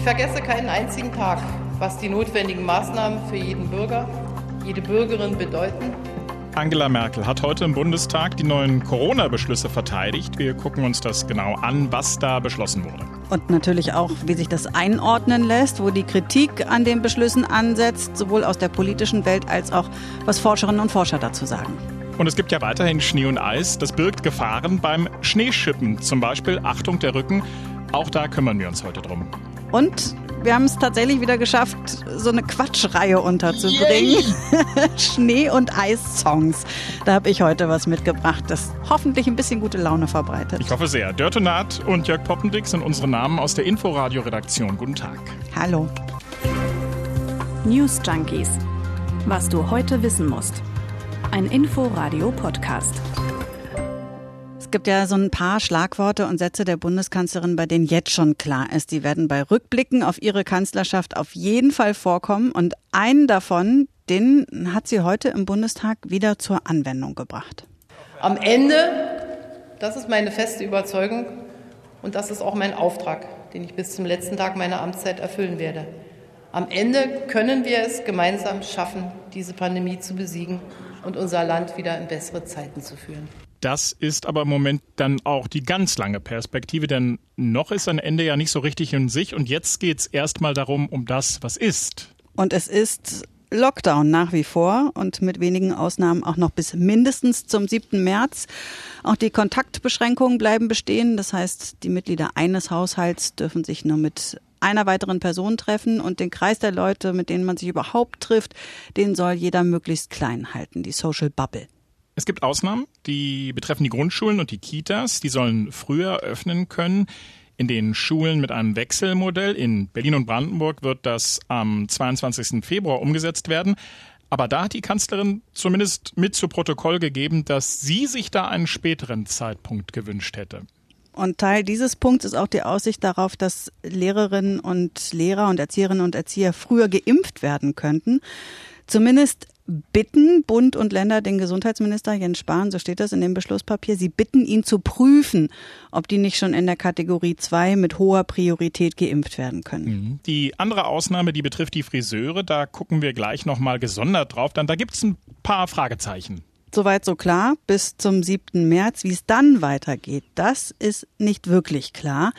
Ich vergesse keinen einzigen Tag, was die notwendigen Maßnahmen für jeden Bürger, jede Bürgerin bedeuten. Angela Merkel hat heute im Bundestag die neuen Corona-Beschlüsse verteidigt. Wir gucken uns das genau an, was da beschlossen wurde. Und natürlich auch, wie sich das einordnen lässt, wo die Kritik an den Beschlüssen ansetzt, sowohl aus der politischen Welt als auch, was Forscherinnen und Forscher dazu sagen. Und es gibt ja weiterhin Schnee und Eis. Das birgt Gefahren beim Schneeschippen. Zum Beispiel, Achtung, der Rücken. Auch da kümmern wir uns heute drum. Und wir haben es tatsächlich wieder geschafft, so eine Quatschreihe unterzubringen. Schnee- und Eis-Songs. Da habe ich heute was mitgebracht, das hoffentlich ein bisschen gute Laune verbreitet. Ich hoffe sehr. Dörte Naht und Jörg Poppendick sind unsere Namen aus der Inforadio-Redaktion. Guten Tag. Hallo. News Junkies. Was du heute wissen musst. Ein Inforadio-Podcast. Es gibt ja so ein paar Schlagworte und Sätze der Bundeskanzlerin, bei denen jetzt schon klar ist, die werden bei Rückblicken auf ihre Kanzlerschaft auf jeden Fall vorkommen. Und einen davon, den hat sie heute im Bundestag wieder zur Anwendung gebracht. Am Ende, das ist meine feste Überzeugung und das ist auch mein Auftrag, den ich bis zum letzten Tag meiner Amtszeit erfüllen werde. Am Ende können wir es gemeinsam schaffen, diese Pandemie zu besiegen und unser Land wieder in bessere Zeiten zu führen. Das ist aber im Moment dann auch die ganz lange Perspektive, denn noch ist ein Ende ja nicht so richtig in sich und jetzt geht es erstmal darum, um das, was ist. Und es ist Lockdown nach wie vor und mit wenigen Ausnahmen auch noch bis mindestens zum 7. März. Auch die Kontaktbeschränkungen bleiben bestehen. Das heißt, die Mitglieder eines Haushalts dürfen sich nur mit einer weiteren Person treffen und den Kreis der Leute, mit denen man sich überhaupt trifft, den soll jeder möglichst klein halten, die Social Bubble. Es gibt Ausnahmen, die betreffen die Grundschulen und die Kitas. Die sollen früher öffnen können. In den Schulen mit einem Wechselmodell in Berlin und Brandenburg wird das am 22. Februar umgesetzt werden. Aber da hat die Kanzlerin zumindest mit zu Protokoll gegeben, dass sie sich da einen späteren Zeitpunkt gewünscht hätte. Und Teil dieses Punkts ist auch die Aussicht darauf, dass Lehrerinnen und Lehrer und Erzieherinnen und Erzieher früher geimpft werden könnten. Zumindest bitten Bund und Länder den Gesundheitsminister Jens Spahn, so steht das in dem Beschlusspapier, sie bitten ihn zu prüfen, ob die nicht schon in der Kategorie 2 mit hoher Priorität geimpft werden können. Mhm. Die andere Ausnahme, die betrifft die Friseure, da gucken wir gleich nochmal gesondert drauf, dann da gibt es ein paar Fragezeichen. Soweit so klar, bis zum 7. März. Wie es dann weitergeht, das ist nicht wirklich klar.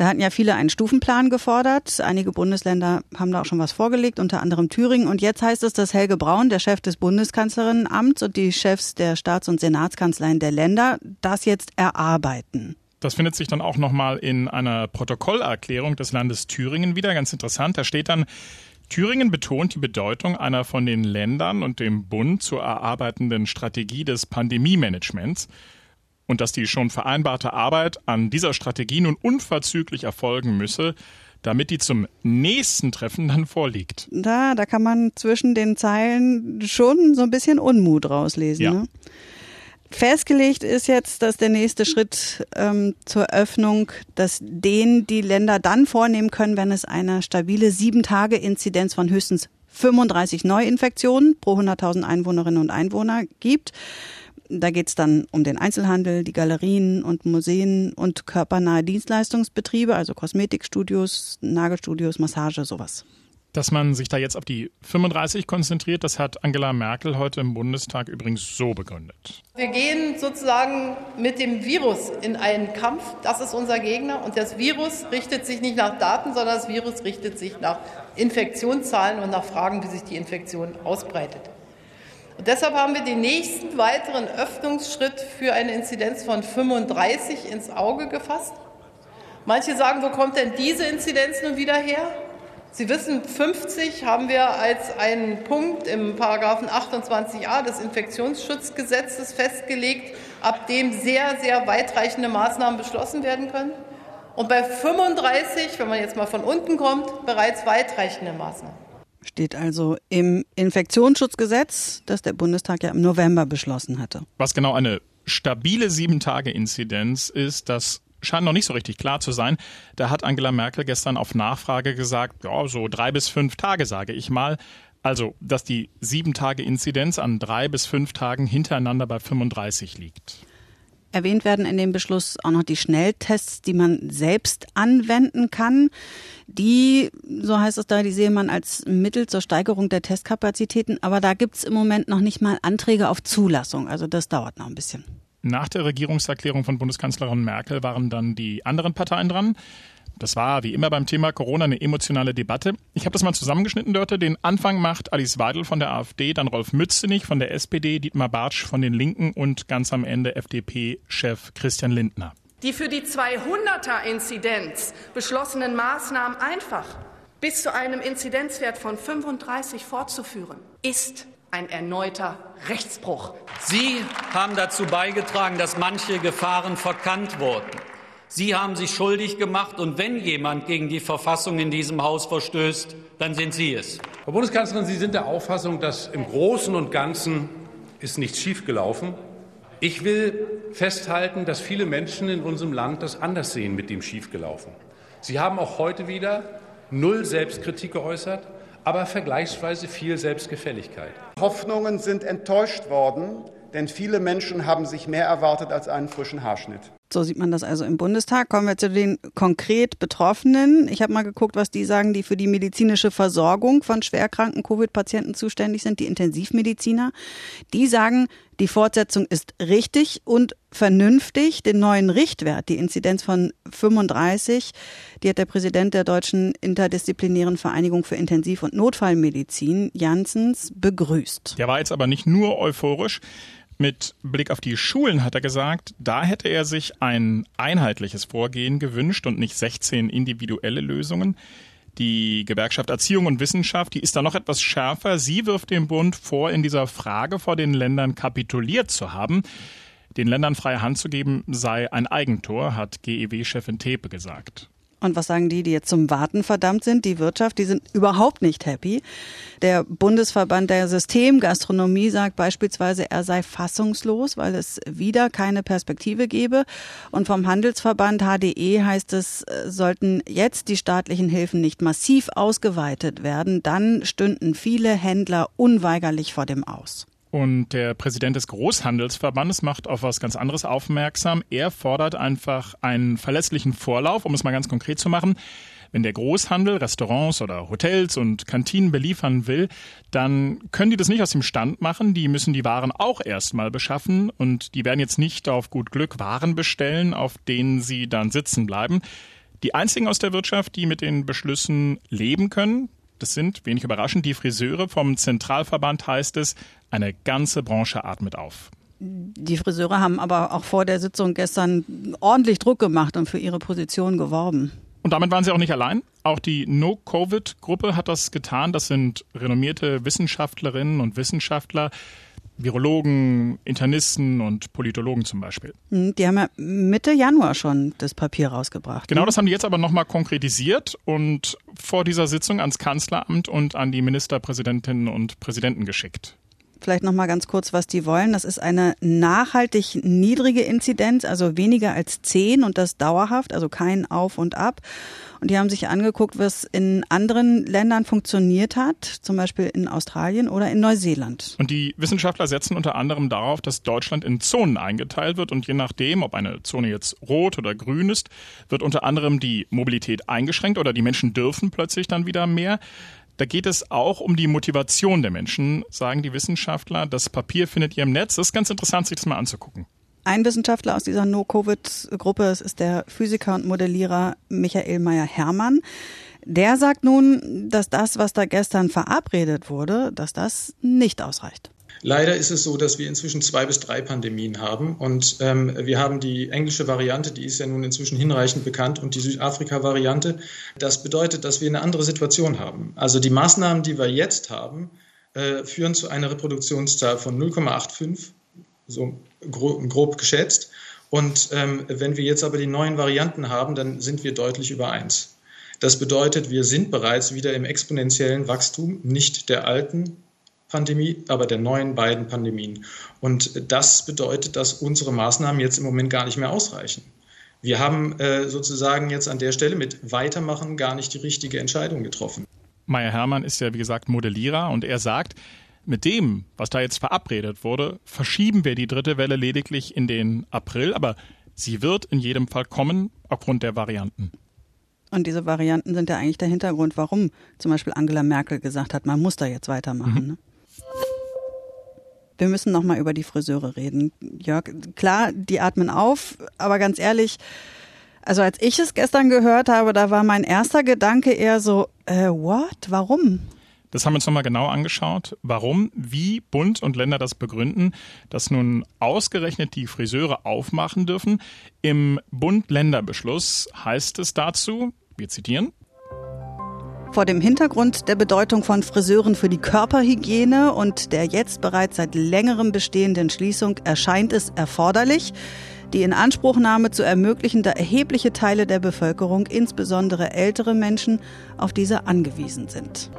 Da hatten ja viele einen Stufenplan gefordert. Einige Bundesländer haben da auch schon was vorgelegt, unter anderem Thüringen. Und jetzt heißt es, dass Helge Braun, der Chef des Bundeskanzlerinnenamts und die Chefs der Staats- und Senatskanzleien der Länder das jetzt erarbeiten. Das findet sich dann auch nochmal in einer Protokollerklärung des Landes Thüringen wieder. Ganz interessant. Da steht dann, Thüringen betont die Bedeutung einer von den Ländern und dem Bund zu erarbeitenden Strategie des Pandemie-Managements und dass die schon vereinbarte Arbeit an dieser Strategie nun unverzüglich erfolgen müsse, damit die zum nächsten Treffen dann vorliegt. Da, da kann man zwischen den Zeilen schon so ein bisschen Unmut rauslesen. Ja. Ne? Festgelegt ist jetzt, dass der nächste Schritt ähm, zur Öffnung, dass den die Länder dann vornehmen können, wenn es eine stabile Sieben-Tage-Inzidenz von höchstens 35 Neuinfektionen pro 100.000 Einwohnerinnen und Einwohner gibt. Da geht es dann um den Einzelhandel, die Galerien und Museen und körpernahe Dienstleistungsbetriebe, also Kosmetikstudios, Nagelstudios, Massage, sowas. Dass man sich da jetzt auf die 35 konzentriert, das hat Angela Merkel heute im Bundestag übrigens so begründet. Wir gehen sozusagen mit dem Virus in einen Kampf. Das ist unser Gegner. Und das Virus richtet sich nicht nach Daten, sondern das Virus richtet sich nach Infektionszahlen und nach Fragen, wie sich die Infektion ausbreitet. Und deshalb haben wir den nächsten weiteren Öffnungsschritt für eine Inzidenz von 35 ins Auge gefasst. Manche sagen, wo kommt denn diese Inzidenz nun wieder her? Sie wissen, 50 haben wir als einen Punkt im Paragraphen 28a des Infektionsschutzgesetzes festgelegt, ab dem sehr, sehr weitreichende Maßnahmen beschlossen werden können. Und bei 35, wenn man jetzt mal von unten kommt, bereits weitreichende Maßnahmen. Steht also im Infektionsschutzgesetz, das der Bundestag ja im November beschlossen hatte. Was genau eine stabile Sieben-Tage-Inzidenz ist, das scheint noch nicht so richtig klar zu sein. Da hat Angela Merkel gestern auf Nachfrage gesagt, ja, so drei bis fünf Tage, sage ich mal. Also, dass die sieben Tage Inzidenz an drei bis fünf Tagen hintereinander bei 35 liegt. Erwähnt werden in dem Beschluss auch noch die Schnelltests, die man selbst anwenden kann. Die, so heißt es da, die sehe man als Mittel zur Steigerung der Testkapazitäten. Aber da gibt es im Moment noch nicht mal Anträge auf Zulassung. Also das dauert noch ein bisschen. Nach der Regierungserklärung von Bundeskanzlerin Merkel waren dann die anderen Parteien dran. Das war wie immer beim Thema Corona eine emotionale Debatte. Ich habe das mal zusammengeschnitten, Dörte. Den Anfang macht Alice Weidel von der AfD, dann Rolf Mützenich von der SPD, Dietmar Bartsch von den Linken und ganz am Ende FDP-Chef Christian Lindner. Die für die 200er-Inzidenz beschlossenen Maßnahmen einfach bis zu einem Inzidenzwert von 35 fortzuführen, ist ein erneuter Rechtsbruch. Sie haben dazu beigetragen, dass manche Gefahren verkannt wurden. Sie haben sich schuldig gemacht, und wenn jemand gegen die Verfassung in diesem Haus verstößt, dann sind Sie es. Frau Bundeskanzlerin, Sie sind der Auffassung, dass im Großen und Ganzen ist nichts schiefgelaufen. Ich will festhalten, dass viele Menschen in unserem Land das anders sehen mit dem schiefgelaufen. Sie haben auch heute wieder null Selbstkritik geäußert, aber vergleichsweise viel Selbstgefälligkeit. Hoffnungen sind enttäuscht worden, denn viele Menschen haben sich mehr erwartet als einen frischen Haarschnitt. So sieht man das also im Bundestag. Kommen wir zu den konkret Betroffenen. Ich habe mal geguckt, was die sagen, die für die medizinische Versorgung von schwerkranken Covid-Patienten zuständig sind, die Intensivmediziner. Die sagen, die Fortsetzung ist richtig und vernünftig. Den neuen Richtwert, die Inzidenz von 35, die hat der Präsident der Deutschen Interdisziplinären Vereinigung für Intensiv- und Notfallmedizin, Janssens, begrüßt. Der war jetzt aber nicht nur euphorisch. Mit Blick auf die Schulen hat er gesagt, da hätte er sich ein einheitliches Vorgehen gewünscht und nicht 16 individuelle Lösungen. Die Gewerkschaft Erziehung und Wissenschaft, die ist da noch etwas schärfer. Sie wirft dem Bund vor, in dieser Frage vor den Ländern kapituliert zu haben. Den Ländern freie Hand zu geben sei ein Eigentor, hat GEW-Chefin Tepe gesagt. Und was sagen die, die jetzt zum Warten verdammt sind? Die Wirtschaft, die sind überhaupt nicht happy. Der Bundesverband der Systemgastronomie sagt beispielsweise, er sei fassungslos, weil es wieder keine Perspektive gebe. Und vom Handelsverband HDE heißt es, sollten jetzt die staatlichen Hilfen nicht massiv ausgeweitet werden, dann stünden viele Händler unweigerlich vor dem Aus. Und der Präsident des Großhandelsverbandes macht auf was ganz anderes aufmerksam. Er fordert einfach einen verlässlichen Vorlauf, um es mal ganz konkret zu machen. Wenn der Großhandel Restaurants oder Hotels und Kantinen beliefern will, dann können die das nicht aus dem Stand machen. Die müssen die Waren auch erstmal beschaffen und die werden jetzt nicht auf gut Glück Waren bestellen, auf denen sie dann sitzen bleiben. Die einzigen aus der Wirtschaft, die mit den Beschlüssen leben können, das sind, wenig überraschend, die Friseure. Vom Zentralverband heißt es, eine ganze Branche atmet auf. Die Friseure haben aber auch vor der Sitzung gestern ordentlich Druck gemacht und für ihre Position geworben. Und damit waren sie auch nicht allein. Auch die No-Covid-Gruppe hat das getan. Das sind renommierte Wissenschaftlerinnen und Wissenschaftler, Virologen, Internisten und Politologen zum Beispiel. Hm, die haben ja Mitte Januar schon das Papier rausgebracht. Genau, ne? das haben die jetzt aber nochmal konkretisiert und vor dieser Sitzung ans Kanzleramt und an die Ministerpräsidentinnen und Präsidenten geschickt. Vielleicht noch mal ganz kurz, was die wollen. Das ist eine nachhaltig niedrige Inzidenz, also weniger als zehn und das dauerhaft, also kein Auf und Ab. Und die haben sich angeguckt, was in anderen Ländern funktioniert hat, zum Beispiel in Australien oder in Neuseeland. Und die Wissenschaftler setzen unter anderem darauf, dass Deutschland in Zonen eingeteilt wird und je nachdem, ob eine Zone jetzt rot oder grün ist, wird unter anderem die Mobilität eingeschränkt oder die Menschen dürfen plötzlich dann wieder mehr. Da geht es auch um die Motivation der Menschen, sagen die Wissenschaftler. Das Papier findet ihr im Netz. Das ist ganz interessant, sich das mal anzugucken. Ein Wissenschaftler aus dieser No-Covid-Gruppe, ist der Physiker und Modellierer Michael Meyer-Hermann. Der sagt nun, dass das, was da gestern verabredet wurde, dass das nicht ausreicht. Leider ist es so, dass wir inzwischen zwei bis drei Pandemien haben. Und ähm, wir haben die englische Variante, die ist ja nun inzwischen hinreichend bekannt, und die Südafrika-Variante. Das bedeutet, dass wir eine andere Situation haben. Also die Maßnahmen, die wir jetzt haben, äh, führen zu einer Reproduktionszahl von 0,85, so grob, grob geschätzt. Und ähm, wenn wir jetzt aber die neuen Varianten haben, dann sind wir deutlich über eins. Das bedeutet, wir sind bereits wieder im exponentiellen Wachstum, nicht der alten Pandemie, aber der neuen beiden Pandemien. Und das bedeutet, dass unsere Maßnahmen jetzt im Moment gar nicht mehr ausreichen. Wir haben äh, sozusagen jetzt an der Stelle mit Weitermachen gar nicht die richtige Entscheidung getroffen. Meier Hermann ist ja, wie gesagt, Modellierer und er sagt, mit dem, was da jetzt verabredet wurde, verschieben wir die dritte Welle lediglich in den April, aber sie wird in jedem Fall kommen aufgrund der Varianten. Und diese Varianten sind ja eigentlich der Hintergrund, warum zum Beispiel Angela Merkel gesagt hat, man muss da jetzt weitermachen. Mhm. Ne? Wir müssen nochmal über die Friseure reden. Jörg, klar, die atmen auf, aber ganz ehrlich, also als ich es gestern gehört habe, da war mein erster Gedanke eher so, äh, what? Warum? Das haben wir uns nochmal genau angeschaut, warum, wie Bund und Länder das begründen, dass nun ausgerechnet die Friseure aufmachen dürfen. Im Bund-Länder-Beschluss heißt es dazu, wir zitieren, vor dem Hintergrund der Bedeutung von Friseuren für die Körperhygiene und der jetzt bereits seit längerem bestehenden Schließung erscheint es erforderlich, die Inanspruchnahme zu ermöglichen, da erhebliche Teile der Bevölkerung, insbesondere ältere Menschen, auf diese angewiesen sind.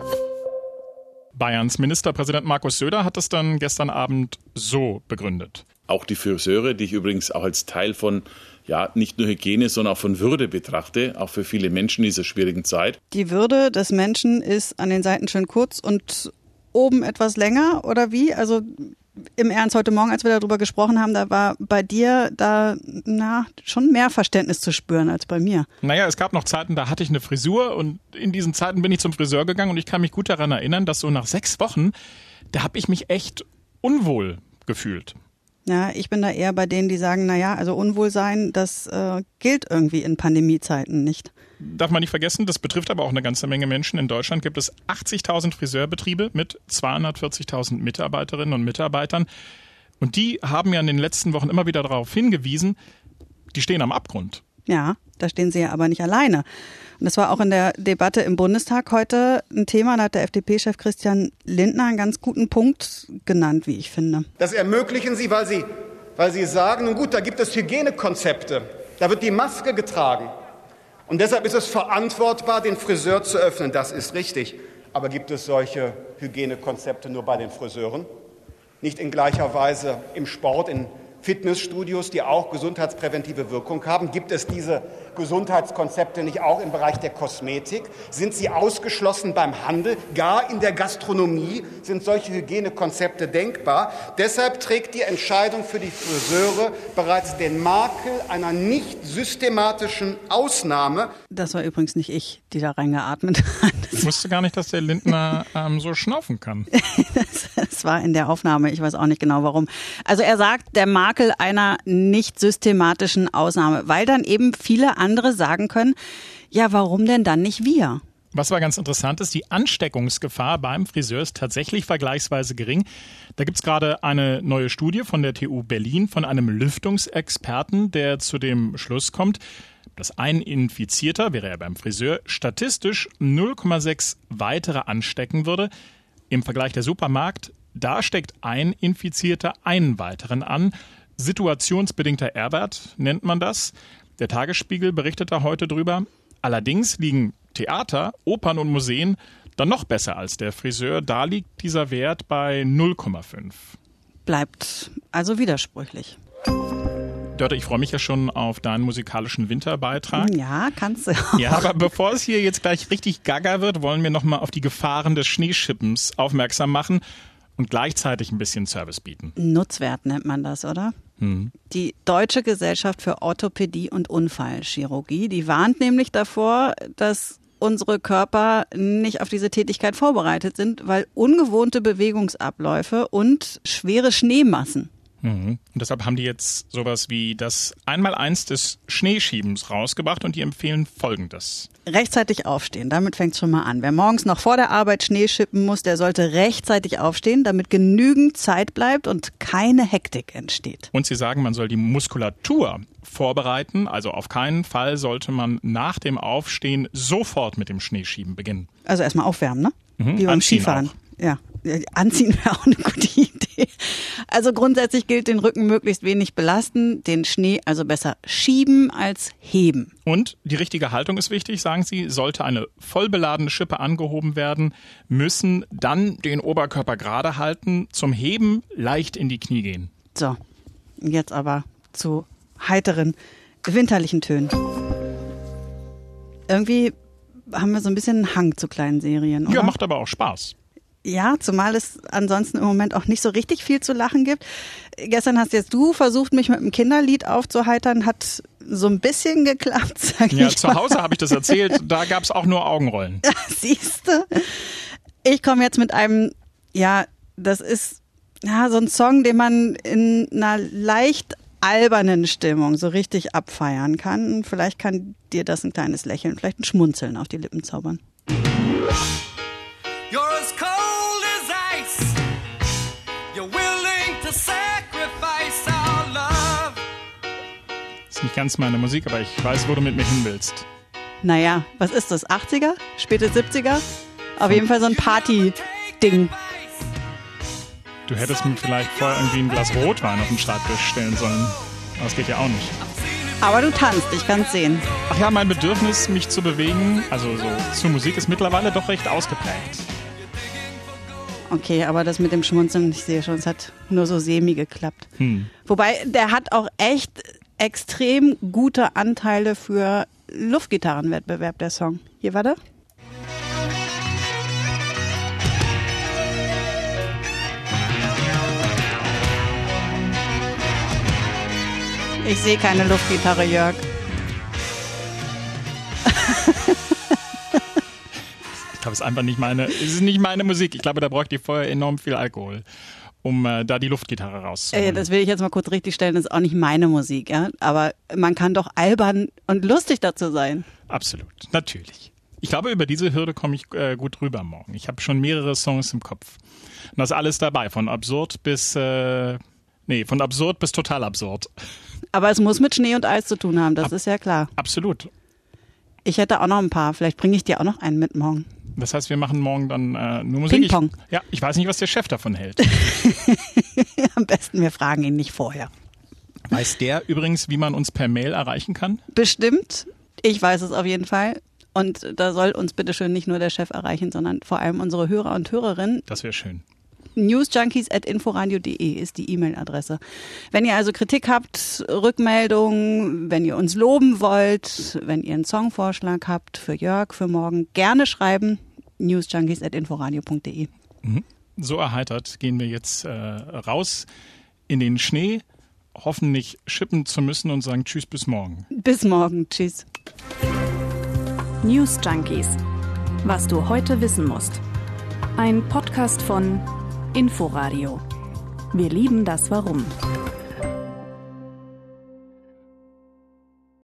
Bayerns Ministerpräsident Markus Söder hat es dann gestern Abend so begründet. Auch die Friseure, die ich übrigens auch als Teil von ja, nicht nur Hygiene, sondern auch von Würde betrachte, auch für viele Menschen in dieser schwierigen Zeit. Die Würde des Menschen ist an den Seiten schön kurz und oben etwas länger oder wie? Also im Ernst heute Morgen, als wir darüber gesprochen haben, da war bei dir da na schon mehr Verständnis zu spüren als bei mir. Naja, es gab noch Zeiten, da hatte ich eine Frisur und in diesen Zeiten bin ich zum Friseur gegangen und ich kann mich gut daran erinnern, dass so nach sechs Wochen, da habe ich mich echt unwohl gefühlt. Ja, ich bin da eher bei denen, die sagen, naja, also Unwohlsein, das äh, gilt irgendwie in Pandemiezeiten nicht. Darf man nicht vergessen, das betrifft aber auch eine ganze Menge Menschen. In Deutschland gibt es 80.000 Friseurbetriebe mit 240.000 Mitarbeiterinnen und Mitarbeitern. Und die haben ja in den letzten Wochen immer wieder darauf hingewiesen, die stehen am Abgrund. Ja, da stehen sie ja aber nicht alleine. Und das war auch in der Debatte im Bundestag heute ein Thema. Da hat der FDP-Chef Christian Lindner einen ganz guten Punkt genannt, wie ich finde. Das ermöglichen Sie, weil Sie, weil Sie sagen, nun gut, da gibt es Hygienekonzepte. Da wird die Maske getragen. Und deshalb ist es verantwortbar, den Friseur zu öffnen. Das ist richtig. Aber gibt es solche Hygienekonzepte nur bei den Friseuren? Nicht in gleicher Weise im Sport, in Fitnessstudios, die auch gesundheitspräventive Wirkung haben? Gibt es diese Gesundheitskonzepte nicht auch im Bereich der Kosmetik? Sind sie ausgeschlossen beim Handel? Gar in der Gastronomie sind solche Hygienekonzepte denkbar. Deshalb trägt die Entscheidung für die Friseure bereits den Makel einer nicht systematischen Ausnahme. Das war übrigens nicht ich, die da reingeatmet hat. Ich wusste gar nicht, dass der Lindner ähm, so schnaufen kann. das, das war in der Aufnahme. Ich weiß auch nicht genau warum. Also er sagt, der Makel einer nicht systematischen Ausnahme, weil dann eben viele andere sagen können, ja, warum denn dann nicht wir? Was war ganz interessant ist, die Ansteckungsgefahr beim Friseur ist tatsächlich vergleichsweise gering. Da gibt es gerade eine neue Studie von der TU Berlin von einem Lüftungsexperten, der zu dem Schluss kommt, dass ein Infizierter, wäre er beim Friseur, statistisch 0,6 weitere anstecken würde. Im Vergleich der Supermarkt, da steckt ein Infizierter einen weiteren an. Situationsbedingter R-Wert nennt man das. Der Tagesspiegel berichtet da heute drüber. Allerdings liegen Theater, Opern und Museen dann noch besser als der Friseur. Da liegt dieser Wert bei 0,5. Bleibt also widersprüchlich. Dörte, ich freue mich ja schon auf deinen musikalischen Winterbeitrag. Ja, kannst du. Ja, aber bevor es hier jetzt gleich richtig gaga wird, wollen wir nochmal auf die Gefahren des Schneeschippens aufmerksam machen und gleichzeitig ein bisschen Service bieten. Nutzwert nennt man das, oder? Mhm. Die Deutsche Gesellschaft für Orthopädie und Unfallchirurgie, die warnt nämlich davor, dass unsere Körper nicht auf diese Tätigkeit vorbereitet sind, weil ungewohnte Bewegungsabläufe und schwere Schneemassen Mhm. Und deshalb haben die jetzt sowas wie das Einmaleins des Schneeschiebens rausgebracht und die empfehlen folgendes. Rechtzeitig aufstehen, damit fängt es schon mal an. Wer morgens noch vor der Arbeit Schnee schippen muss, der sollte rechtzeitig aufstehen, damit genügend Zeit bleibt und keine Hektik entsteht. Und sie sagen, man soll die Muskulatur vorbereiten, also auf keinen Fall sollte man nach dem Aufstehen sofort mit dem Schneeschieben beginnen. Also erstmal aufwärmen, ne? Mhm, Wie beim Skifahren. Auch. Ja, anziehen wäre auch eine gute Idee. Also grundsätzlich gilt den Rücken möglichst wenig belasten, den Schnee also besser schieben als heben. Und die richtige Haltung ist wichtig, sagen Sie. Sollte eine vollbeladene Schippe angehoben werden, müssen dann den Oberkörper gerade halten, zum Heben leicht in die Knie gehen. So, jetzt aber zu heiteren, winterlichen Tönen. Irgendwie haben wir so ein bisschen einen Hang zu kleinen Serien, oder? Ja, macht aber auch Spaß. Ja, zumal es ansonsten im Moment auch nicht so richtig viel zu lachen gibt. Gestern hast jetzt du versucht, mich mit einem Kinderlied aufzuheitern, hat so ein bisschen geklappt, sag ja, ich. Ja, zu Hause habe ich das erzählt, da gab es auch nur Augenrollen. Siehste. Ich komme jetzt mit einem, ja, das ist ja so ein Song, den man in einer leicht albernen Stimmung so richtig abfeiern kann. Vielleicht kann dir das ein kleines Lächeln, vielleicht ein Schmunzeln auf die Lippen zaubern. Ist nicht ganz meine Musik, aber ich weiß, wo du mit mir hin willst. Naja, was ist das? 80er? Späte 70er? Auf jeden Fall so ein Party-Ding. Du hättest mir vielleicht vorher irgendwie ein Glas Rotwein auf den Schreibtisch stellen sollen. Aber das geht ja auch nicht. Aber du tanzt, ich kann es sehen. Ach ja, mein Bedürfnis, mich zu bewegen, also so zur Musik, ist mittlerweile doch recht ausgeprägt. Okay, aber das mit dem Schmunzeln, ich sehe schon, es hat nur so semi geklappt. Hm. Wobei, der hat auch echt extrem gute Anteile für Luftgitarrenwettbewerb, der Song. Hier, warte. Ich sehe keine Luftgitarre, Jörg. ich glaube, es ist einfach nicht meine, es ist nicht meine Musik. Ich glaube, da bräuchte ich vorher enorm viel Alkohol, um äh, da die Luftgitarre rauszuholen. Äh, das will ich jetzt mal kurz richtig stellen. Das ist auch nicht meine Musik, ja. Aber man kann doch albern und lustig dazu sein. Absolut, natürlich. Ich glaube, über diese Hürde komme ich äh, gut rüber morgen. Ich habe schon mehrere Songs im Kopf. Und das ist alles dabei, von absurd bis, äh, nee, von absurd bis total absurd. Aber es muss mit Schnee und Eis zu tun haben, das Ab ist ja klar. Absolut. Ich hätte auch noch ein paar. Vielleicht bringe ich dir auch noch einen mit morgen. Das heißt, wir machen morgen dann äh, nur Musik. Ping-Pong. Ja, ich weiß nicht, was der Chef davon hält. Am besten, wir fragen ihn nicht vorher. Weiß der übrigens, wie man uns per Mail erreichen kann? Bestimmt. Ich weiß es auf jeden Fall. Und da soll uns bitteschön nicht nur der Chef erreichen, sondern vor allem unsere Hörer und Hörerinnen. Das wäre schön newsjunkies.inforadio.de ist die E-Mail-Adresse. Wenn ihr also Kritik habt, Rückmeldungen, wenn ihr uns loben wollt, wenn ihr einen Songvorschlag habt für Jörg, für morgen, gerne schreiben. newsjunkies.inforadio.de. Mhm. So erheitert gehen wir jetzt äh, raus in den Schnee, hoffen nicht schippen zu müssen und sagen Tschüss bis morgen. Bis morgen. Tschüss. News Junkies. Was du heute wissen musst. Ein Podcast von Inforadio. Wir lieben das Warum.